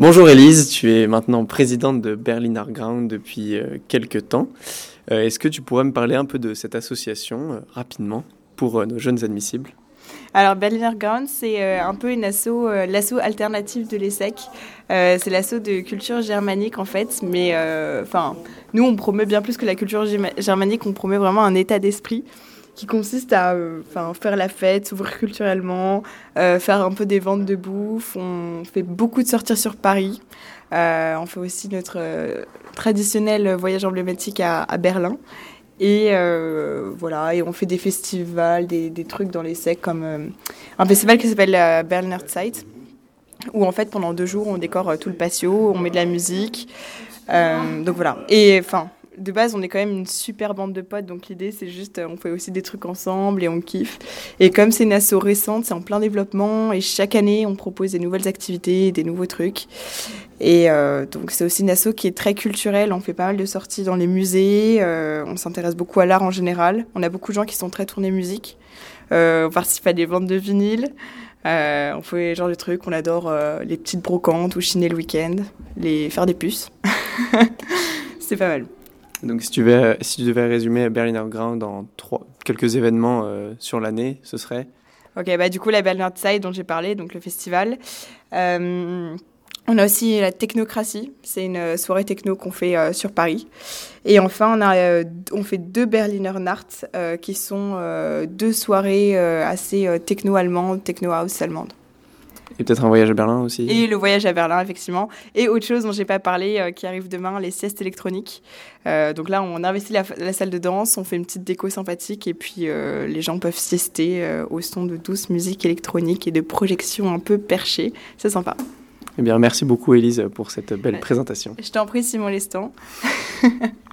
Bonjour Elise, tu es maintenant présidente de Berliner Ground depuis euh, quelques temps. Euh, Est-ce que tu pourrais me parler un peu de cette association euh, rapidement pour nos jeunes admissibles? Alors Berliner Ground, c'est un peu une asso, l'asso alternative de l'ESSEC. C'est l'asso de culture germanique en fait, mais enfin nous on promeut bien plus que la culture germanique, on promeut vraiment un état d'esprit qui consiste à euh, faire la fête, s'ouvrir culturellement, euh, faire un peu des ventes de bouffe. On fait beaucoup de sorties sur Paris. Euh, on fait aussi notre euh, traditionnel voyage emblématique à, Berlin. Et voilà, et on fait des festivals, des, trucs dans les secs comme un festival qui s'appelle la Berliner Zeit, où en fait pendant deux jours on décore tout le patio, on met de la musique. Donc voilà. Et enfin, de base on est quand même une super bande de potes, donc l'idée c'est juste euh, on fait aussi des trucs ensemble et on kiffe. Et comme c'est une asso récente, c'est en plein développement et chaque année on propose des nouvelles activités, des nouveaux trucs. Et euh, donc c'est aussi une asso qui est très culturelle. On fait pas mal de sorties dans les musées. euh, on s'intéresse beaucoup à l'art en général. On a beaucoup de gens qui sont très tournés musique. On participe à des ventes de vinyles. Euh, on fait genre de trucs. On adore les petites brocantes ou chiner le week-end, les faire des puces. c'est pas mal. Donc si tu, devais, résumer Berliner Ground en quelques événements euh, sur l'année, ce serait? Ok, bah du coup la Berliner Zeit dont j'ai parlé, donc le festival. Euh, on a aussi la Technocratie, c'est une euh, soirée techno qu'on fait sur Paris. Et enfin, on, a, on fait deux Berliner Nacht, qui sont deux soirées assez techno-allemandes, techno-house allemandes. Et peut-être un voyage à Berlin aussi Et le voyage à Berlin, effectivement. Et autre chose dont j'ai pas parlé, euh, qui arrive demain, les siestes électroniques. Euh, donc là, on investit la, la salle de danse, on fait une petite déco sympathique, et puis euh, les gens peuvent siester au son de douce musique électronique et de projections un peu perchées. C'est sympa. Eh bien, merci beaucoup Elise pour cette belle Ouais. présentation. Je t'en prie, Simon Lestan.